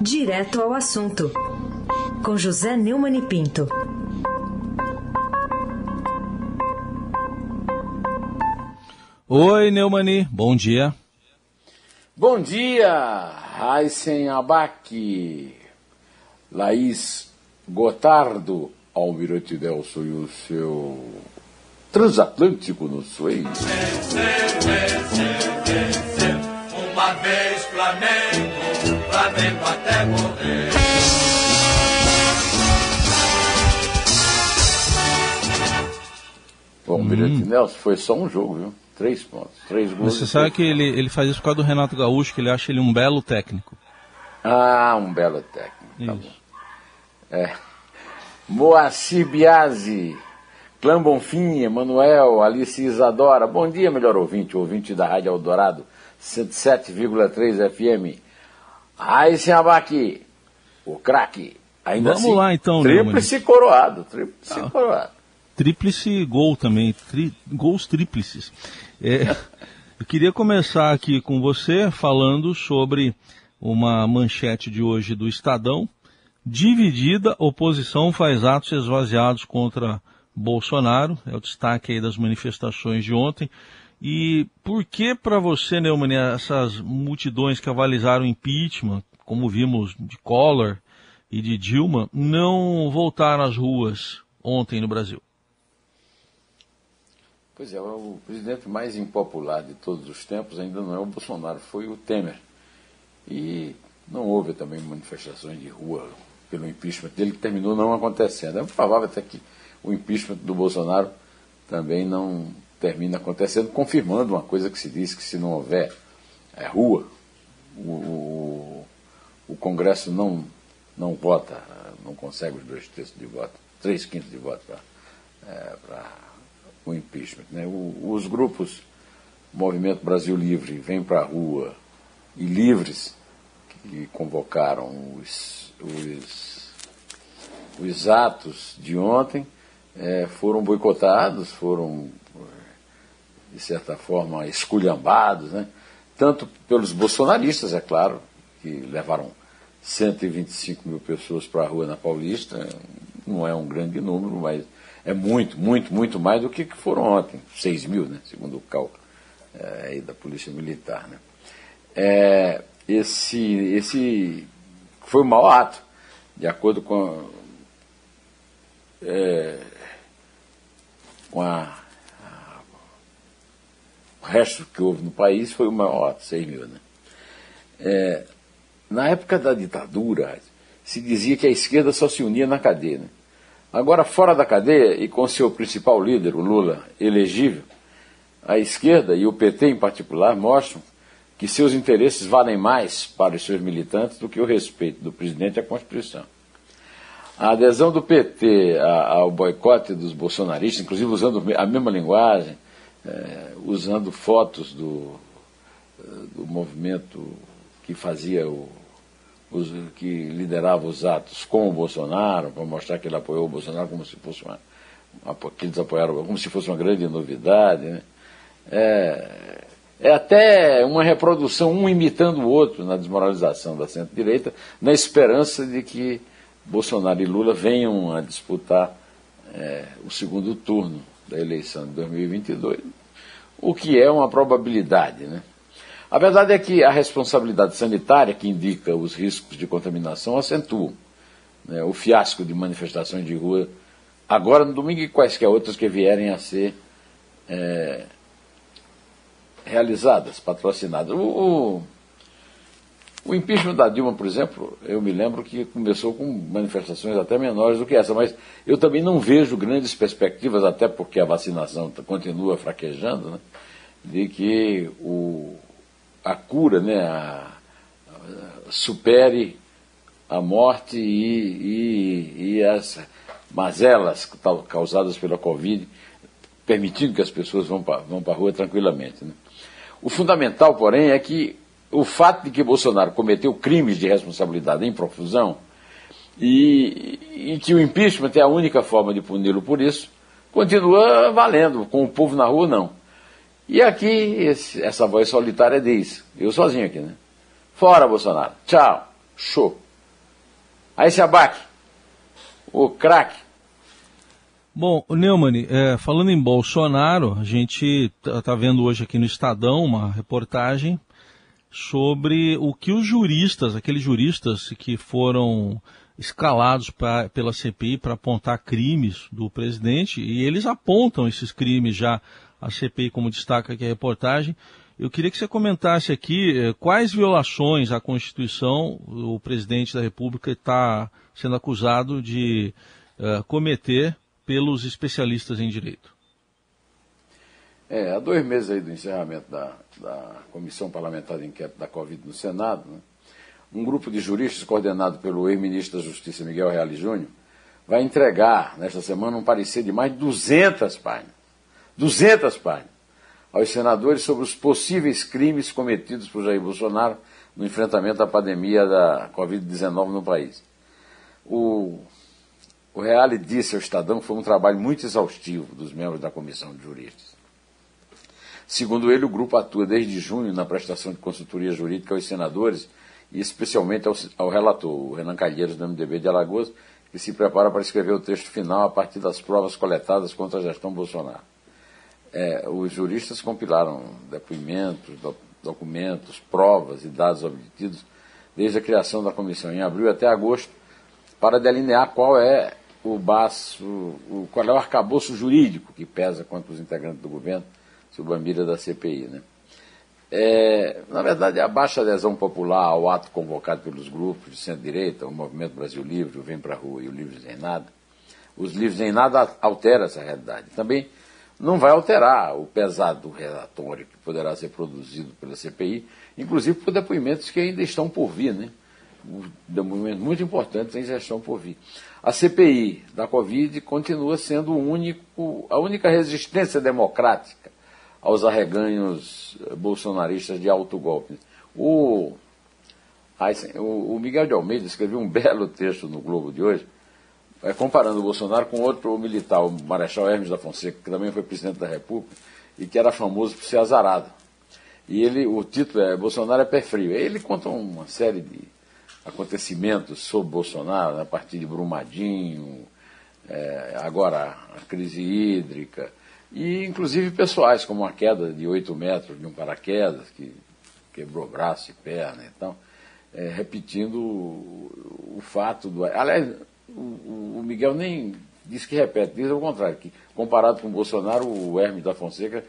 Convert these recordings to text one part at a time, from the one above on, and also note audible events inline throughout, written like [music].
Direto ao assunto, com José Neumann e Pinto. Oi, Neumani, bom dia. Bom dia, Raíssen Abac, Laís Gotardo, Almirante Delso e o seu transatlântico no Suez. Uma vez Flamengo, Flamengo até morrer. O Almirante Nelson foi só um jogo, viu? Três pontos, três gols. Você sabe que ele, ele faz isso por causa do Renato Gaúcho, que ele acha ele um belo técnico. Ah, um belo técnico. Tá bom. É. Moacir Biasi, Clã Bonfim, Emanuel, Alice Isadora. Bom dia, melhor ouvinte, ouvinte da Rádio Eldorado, 107,3 FM. Raíssen Abac, o craque. Ainda Vamos assim, lá, então, Neumann. Tríplice coroado, tríplice coroado. Tríplice gol também, tri- gols tríplices. É, [laughs] eu queria começar aqui com você falando sobre uma manchete de hoje do Estadão. Dividida, oposição faz atos esvaziados contra Bolsonaro. É o destaque aí das manifestações de ontem. E por que para você, Neumann, essas multidões que avalizaram o impeachment, como vimos de Collor e de Dilma, não voltaram às ruas ontem no Brasil? Pois é, o presidente mais impopular de todos os tempos ainda não é o Bolsonaro, foi o Temer. E não houve também manifestações de rua pelo impeachment dele, que terminou não acontecendo. É provável até que o impeachment do Bolsonaro também não termine acontecendo, confirmando uma coisa que se diz que se não houver é, rua, o, o, Congresso não, não vota, não consegue os dois terços de voto, três quintos de voto para é, o impeachment. Né? O, os grupos Movimento Brasil Livre vêm para a rua e livres que convocaram os, os, os atos de ontem é, foram boicotados, foram, de certa forma, esculhambados, né? tanto pelos bolsonaristas, é claro, que levaram 125 mil pessoas para a rua na Paulista, não é um grande número, mas é muito, muito, muito mais do que foram ontem, 6 mil, né? segundo o cálculo é, da Polícia Militar. Né? É, esse, esse foi um mau ato, de acordo com, é, com a, a, o resto que houve no país, foi o maior ato, 6 mil. Né? É, na época da ditadura, se dizia que a esquerda só se unia na cadeia. Né? Agora, fora da cadeia e com seu principal líder, o Lula, elegível, a esquerda e o PT em particular mostram que seus interesses valem mais para os seus militantes do que o respeito do presidente à Constituição. A adesão do PT ao boicote dos bolsonaristas, inclusive usando a mesma linguagem, eh, usando fotos do, do movimento que fazia o, que liderava os atos com o Bolsonaro, para mostrar que ele apoiou o Bolsonaro como se fosse uma, uma que eles apoiaram como se fosse uma grande novidade. Né? É, é até uma reprodução, um imitando o outro na desmoralização da centro-direita, na esperança de que Bolsonaro e Lula venham a disputar é, o segundo turno da eleição de 2022, o que é uma probabilidade. Né? A verdade é que a responsabilidade sanitária, que indica os riscos de contaminação, acentua né, o fiasco de manifestações de rua, agora no domingo e quaisquer outras que vierem a ser é, realizadas, patrocinadas. O, o, o, impeachment da Dilma, por exemplo, eu me lembro que começou com manifestações até menores do que essa, mas eu também não vejo grandes perspectivas, até porque a vacinação continua fraquejando, né, de que o, a cura né, a, a, supere a morte e, e, e as mazelas causadas pela Covid, permitindo que as pessoas vão para vão a rua tranquilamente. Né? O fundamental, porém, é que o fato de que Bolsonaro cometeu crimes de responsabilidade em profusão e, e que o impeachment é a única forma de puni-lo por isso, continua valendo. Com o povo na rua, não. E aqui, esse, essa voz solitária diz, eu sozinho aqui, né? Fora Bolsonaro. Tchau. Show. Aí, Shabac, o craque. Bom, Neumann, é, falando em Bolsonaro, a gente está tá vendo hoje aqui no Estadão uma reportagem sobre o que os juristas, aqueles juristas que foram escalados pra, pela CPI para apontar crimes do presidente, e eles apontam esses crimes já à CPI, como destaca aqui a reportagem. Eu queria que você comentasse aqui eh, quais violações à Constituição o presidente da República está sendo acusado de eh, cometer pelos especialistas em direito. É, há dois meses aí do encerramento da, da Comissão Parlamentar de Inquérito da Covid no Senado, né, um grupo de juristas coordenado pelo ex-ministro da Justiça Miguel Reale Júnior vai entregar nesta semana um parecer de mais de 200 páginas. 200 páginas aos senadores sobre os possíveis crimes cometidos por Jair Bolsonaro no enfrentamento à pandemia da Covid-19 no país. O, o Reale disse ao Estadão que foi um trabalho muito exaustivo dos membros da comissão de juristas. Segundo ele, o grupo atua desde junho na prestação de consultoria jurídica aos senadores e especialmente ao, ao relator, o Renan Calheiros, do MDB de Alagoas, que se prepara para escrever o texto final a partir das provas coletadas contra a gestão Bolsonaro. É, os juristas compilaram depoimentos, do, documentos, provas e dados obtidos desde a criação da comissão em abril até agosto para delinear qual é o baço, o, qual é o arcabouço jurídico que pesa contra os integrantes do governo sob a mira da CPI. Né? É, na verdade, a baixa adesão popular ao ato convocado pelos grupos de centro-direita, o Movimento Brasil Livre, o Vem Pra Rua e o Livres em Nada, os livros em nada altera essa realidade. Também não vai alterar o pesado relatório que poderá ser produzido pela CPI, inclusive por depoimentos que ainda estão por vir, né? Depoimentos muito importantes ainda estão por vir. A CPI da Covid continua sendo único, a única resistência democrática aos arreganhos bolsonaristas de autogolpe. O, o Miguel de Almeida escreveu um [laughs] belo texto no Globo de hoje, é, comparando o Bolsonaro com outro militar, o Marechal Hermes da Fonseca, que também foi presidente da República e que era famoso por ser azarado. E ele, o título é Bolsonaro é pé frio. Ele conta uma série de acontecimentos sobre Bolsonaro, né, a partir de Brumadinho, é, agora a crise hídrica, e inclusive pessoais, como a queda de 8 metros de um paraquedas, que quebrou braço e perna e tal, é, repetindo o, o fato do. Aliás, o, o Miguel nem disse que repete, diz ao contrário, que comparado com o Bolsonaro, o Hermes da Fonseca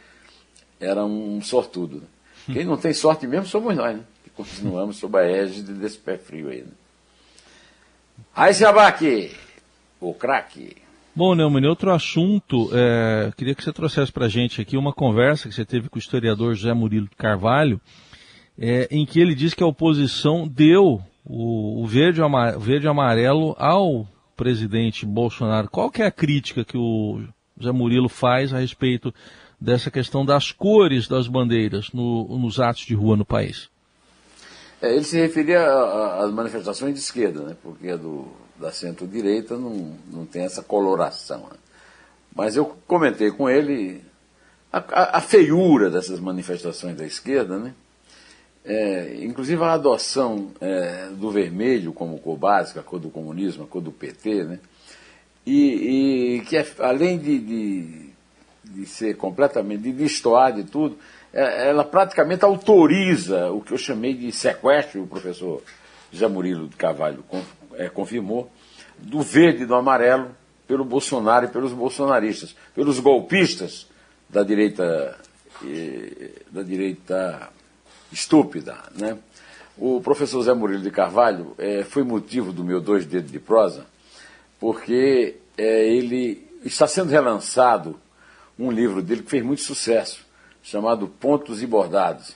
era um sortudo. Né? Quem não tem sorte mesmo somos nós, né? que continuamos sob a égide desse pé frio aí. Né? Aí, Sabac, o craque. Bom, Neumann, outro assunto, é, queria que você trouxesse para a gente aqui uma conversa que você teve com o historiador José Murilo Carvalho, é, em que ele disse que a oposição deu o, o verde, verde e amarelo ao presidente Bolsonaro. Qual que é a crítica que o Zé Murilo faz a respeito dessa questão das cores das bandeiras no, nos atos de rua no país? É, ele se referia às manifestações de esquerda, né? porque a do, da centro-direita não, não tem essa coloração. Né? Mas eu comentei com ele a, a, a, feiura dessas manifestações da esquerda, né? É, inclusive a adoção é, do vermelho como cor básica, a cor do comunismo, a cor do PT, né? e, e que é, além de, de, de, ser completamente, de destoar de tudo, é, ela praticamente autoriza o que eu chamei de sequestro, o professor José Murilo de Carvalho é, confirmou, do verde e do amarelo pelo Bolsonaro e pelos bolsonaristas, pelos golpistas da direita, da direita estúpida. Né? O professor Zé Murilo de Carvalho é, foi motivo do meu dois dedos de prosa, porque é, ele está sendo relançado um livro dele que fez muito sucesso, chamado Pontos e Bordados.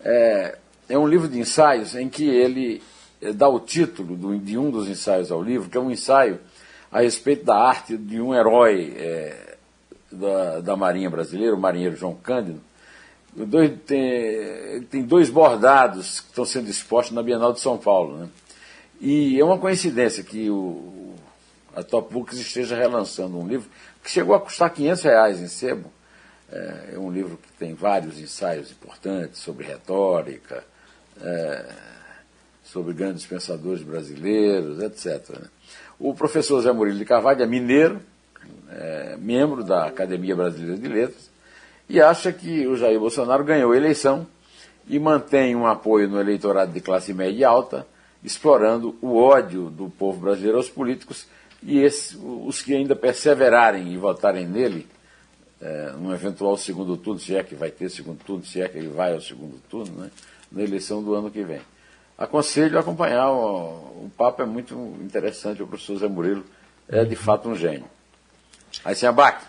É, é um livro de ensaios em que ele dá o título de um dos ensaios ao livro, que é um ensaio a respeito da arte de um herói é, da, da Marinha Brasileira, o marinheiro João Cândido, dois, tem, tem dois bordados que estão sendo expostos na Bienal de São Paulo. Né? E é uma coincidência que o, a Top Books esteja relançando um livro que chegou a custar 500 reais em sebo. É, é um livro que tem vários ensaios importantes sobre retórica, é, sobre grandes pensadores brasileiros, etc. Né? O professor Zé Murilo de Carvalho é mineiro, é, membro da Academia Brasileira de Letras, e acha que o Jair Bolsonaro ganhou a eleição e mantém um apoio no eleitorado de classe média e alta, explorando o ódio do povo brasileiro aos políticos e esse, os que ainda perseverarem e votarem nele, é, num eventual segundo turno, se é que vai ter segundo turno, se é que ele vai ao segundo turno, né, na eleição do ano que vem. Aconselho a acompanhar, o, o papo é muito interessante, o professor Zé Murilo é de fato um gênio. Aí se abaque,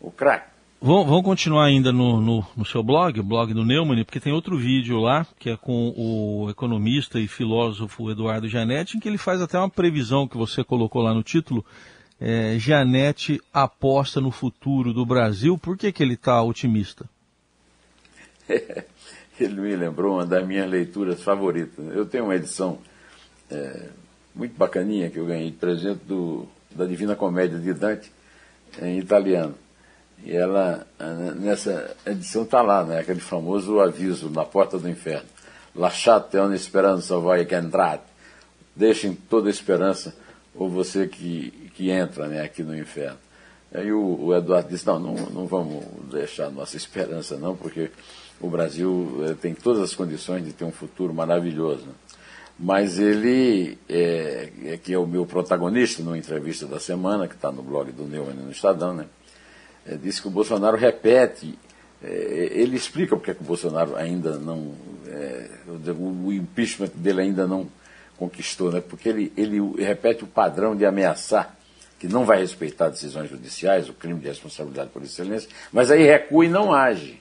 o craque. Vamos continuar ainda no, no, no, seu blog, o blog do Neumann, porque tem outro vídeo lá, que é com o economista e filósofo Eduardo Janete, em que ele faz até uma previsão que você colocou lá no título. É, Janete aposta no futuro do Brasil. Por que, que ele está otimista? [laughs] ele me lembrou uma das minhas leituras favoritas. Eu tenho uma edição é, muito bacaninha que eu ganhei de presente do, da Divina Comédia de Dante, em italiano. E ela, nessa edição está lá, né, aquele famoso aviso na porta do inferno. Lasciate ogni speranza voi che entrate. Deixem toda esperança, ou você que, que entra né, aqui no inferno. Aí o, o Eduardo disse, não, não, não vamos deixar nossa esperança não, porque o Brasil eh, tem todas as condições de ter um futuro maravilhoso. Mas ele, é, é, que é o meu protagonista numa entrevista da semana, que está no blog do Neumann no Estadão, né? é, disse que o Bolsonaro repete, é, ele explica porque que o Bolsonaro ainda não, é, o, impeachment dele ainda não conquistou, né? porque ele, ele repete o padrão de ameaçar que não vai respeitar decisões judiciais, o crime de responsabilidade por excelência, mas aí recua e não age.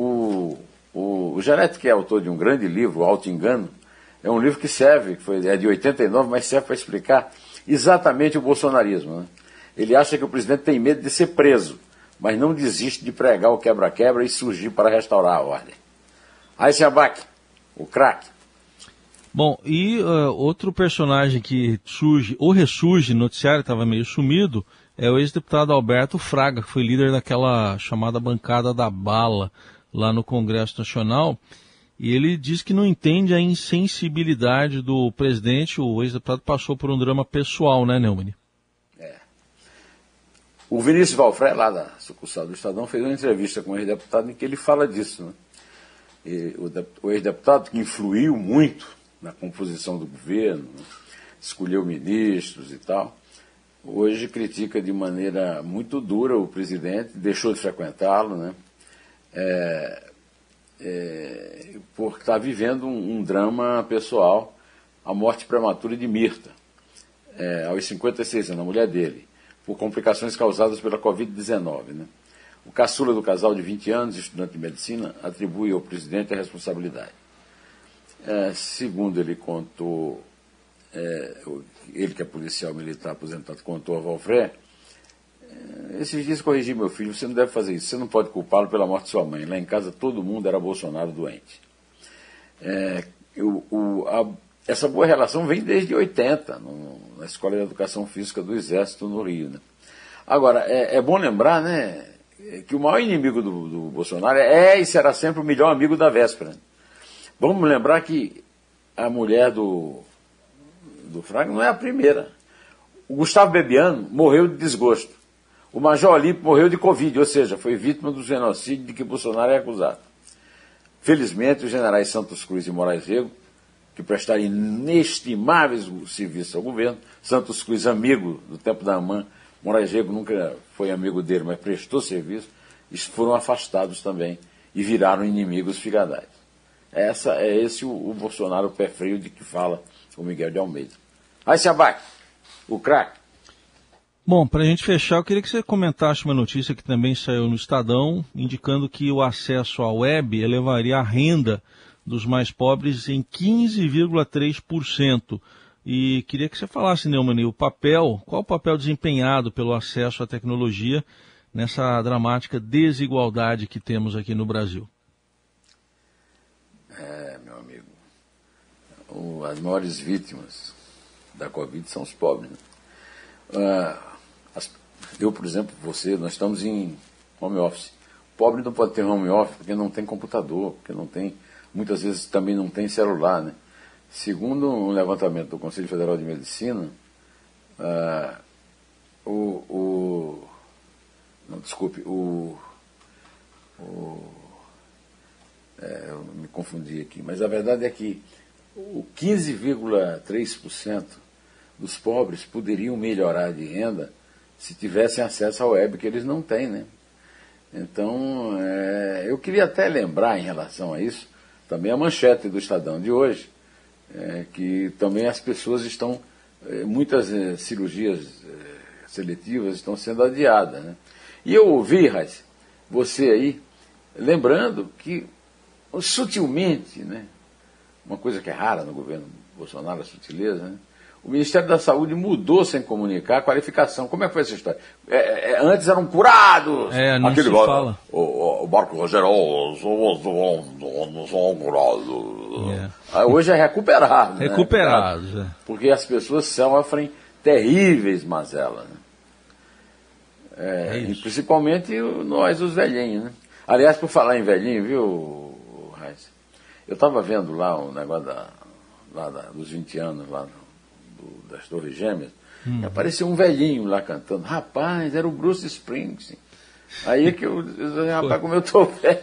O, o, o Janete, que é autor de um grande livro, Alto Engano, é um livro que serve, que foi, é de 89, mas serve para explicar exatamente o bolsonarismo. Né? Ele acha que o presidente tem medo de ser preso, mas não desiste de pregar o quebra-quebra e surgir para restaurar a ordem. Aí se abaque, o craque. Bom, e uh, outro personagem que surge, ou ressurge, no noticiário estava meio sumido, é o ex-deputado Alberto Fraga, que foi líder daquela chamada bancada da bala lá no Congresso Nacional. E ele diz que não entende a insensibilidade do presidente. O ex-deputado passou por um drama pessoal, né, Neumann? O Vinícius Valfré, lá da sucursal do Estadão, fez uma entrevista com o ex-deputado em que ele fala disso. Né? E o ex-deputado que influiu muito na composição do governo, né? escolheu ministros e tal, hoje critica de maneira muito dura o presidente, deixou de frequentá-lo, né? É, é, por estar vivendo um, um, drama pessoal, a morte prematura de Mirta, é, aos 56 anos, a mulher dele por complicações causadas pela Covid-19. Né? O caçula do casal de 20 anos, estudante de medicina, atribui ao presidente a responsabilidade. É, segundo ele contou, é, ele que é policial militar aposentado, contou a Valfré, esses dias corrigi meu filho, você não deve fazer isso, você não pode culpá-lo pela morte de sua mãe. Lá em casa todo mundo era Bolsonaro doente. É, o, o, a, essa boa relação vem desde 80, no, na Escola de Educação Física do Exército no Rio. Né? Agora, é, é, bom lembrar né, que o maior inimigo do, do, Bolsonaro é e será sempre o melhor amigo da véspera. Vamos lembrar que a mulher do, do Fraga não é a primeira. O Gustavo Bebiano morreu de desgosto. O Major Olímpio morreu de Covid, ou seja, foi vítima do genocídio de que Bolsonaro é acusado. Felizmente, os generais Santos Cruz e Moraes Rego que prestaram inestimáveis serviços ao governo. Santos Cruz, amigo do tempo da AMAN, Moraes Rego nunca foi amigo dele, mas prestou serviço, foram afastados também e viraram inimigos figadais. Essa, é esse o, o Bolsonaro pé frio de que fala o Miguel de Almeida. Aí se abate, o craque. Bom, para a gente fechar, eu queria que você comentasse uma notícia que também saiu no Estadão, indicando que o acesso à web elevaria a renda dos mais pobres em 15,3%. E queria que você falasse, Neumann, o papel, qual o papel desempenhado pelo acesso à tecnologia nessa dramática desigualdade que temos aqui no Brasil? É, meu amigo, as maiores vítimas da Covid são os pobres. Né? As, eu, por exemplo, você, nós estamos em home office. Pobre não pode ter home office porque não tem computador, porque não tem muitas vezes também não tem celular, né? segundo um levantamento do Conselho Federal de Medicina, uh, o, o, Não, desculpe, o. o é, eu me confundi aqui, mas a verdade é que o 15,3% dos pobres poderiam melhorar de renda se tivessem acesso à web, que eles não têm, né? Então, é, eu queria até lembrar em relação a isso, também a manchete do Estadão de hoje, é, que também as pessoas estão, é, muitas é, cirurgias é, seletivas estão sendo adiadas. Né? E eu ouvi, Raiz, você aí, lembrando que sutilmente, né, uma coisa que é rara no governo Bolsonaro, a sutileza, né, o Ministério da Saúde mudou sem comunicar a qualificação. Como é que foi essa história? É, é, antes eram curados. É, não Aquele se barco, fala. O, o Marco Rogério, não são curados. É. Hoje é recuperado. Né? Recuperado. Né? Porque as pessoas sofrem terríveis mazelas. Né? É, é principalmente nós, os velhinhos. Né? Aliás, por falar em velhinho, viu, Raiz? Eu estava vendo lá o um negócio da, lá da, dos 20 anos lá do, das Torres Gêmeas, hum. apareceu um velhinho lá cantando. Rapaz, era o Bruce Springsteen. Aí é que eu disse, rapaz, como eu tô velho.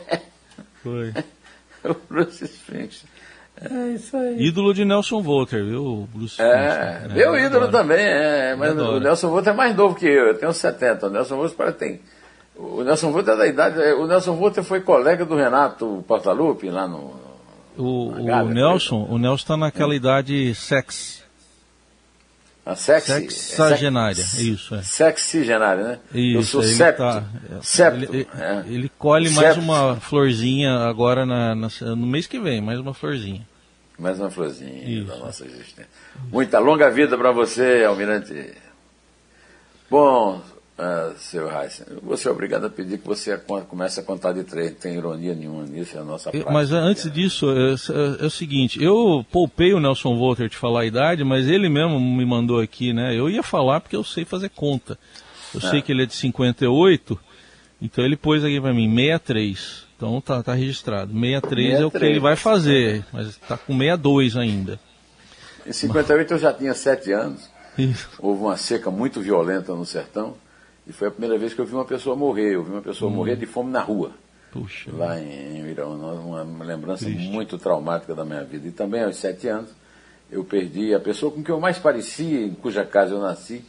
Foi. [laughs] o Bruce Springsteen. É isso aí. Ídolo de Nelson Volter, viu, Bruce É, né? meu ídolo adoro. também, é, mas o Nelson Volter é mais novo que eu, eu tenho 70, o Nelson Volter parece tem. O Nelson Volter é da idade, o Nelson Volter foi colega do Renato Portaluppi lá no. O, o Nelson, o Nelson está naquela idade sex. A sexy, Sexagenária, sex, isso. É. Sexigenária, né? Isso, Eu sou ele septo. Tá, septo ele, é. ele colhe mais septo. uma florzinha agora na, na, no mês que vem, mais uma florzinha. Mais uma florzinha isso. da nossa existência. Muita longa vida para você, Almirante. Bom, ah, seu Reis, você é obrigado a pedir que você comece a contar de três. Não tem ironia nenhuma nisso, é a nossa prática. Mas antes disso, é, é, é, o seguinte, eu poupei o Nelson Volter de falar a idade, mas ele mesmo me mandou aqui, né? Eu ia falar porque eu sei fazer conta. Eu é. sei que ele é de 58, então ele pôs aqui para mim 63. Então tá, tá registrado. 63, 63 é o que ele vai fazer, mas tá com 62 ainda. Em 58 mas... eu já tinha 7 anos. Isso. Houve uma seca muito violenta no sertão. E foi a primeira vez que eu vi uma pessoa morrer. Eu vi uma pessoa hum. morrer de fome na rua. Puxa. Lá em, em Irão. Uma lembrança Triste. muito traumática da minha vida. E também aos sete anos eu perdi a pessoa com quem eu mais parecia, em cuja casa eu nasci.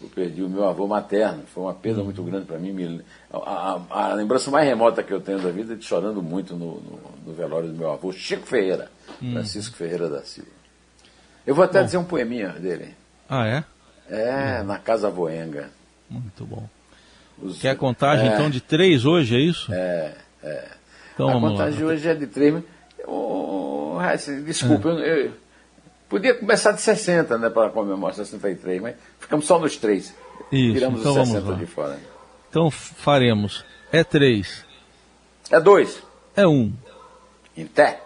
Eu perdi o meu avô materno. Foi uma perda muito grande para mim. A, a, a, lembrança mais remota que eu tenho da vida é de chorando muito no, no, no velório do meu avô, Chico Ferreira. Hum. Francisco Ferreira da Silva. Eu vou até Bom. dizer um poeminha dele. Ah, é? É, hum. na Casa Voenga. Muito bom. Os, Quer a contagem é, então de três hoje, é isso? É, é. Então, a contagem lá. hoje é de três. Oh, desculpa, é. eu, eu, podia começar de 60, né, para comemorar 63, mas ficamos só nos três. Isso, Tiramos então os 60 de fora. Então faremos. É três. É dois. É um. Em té.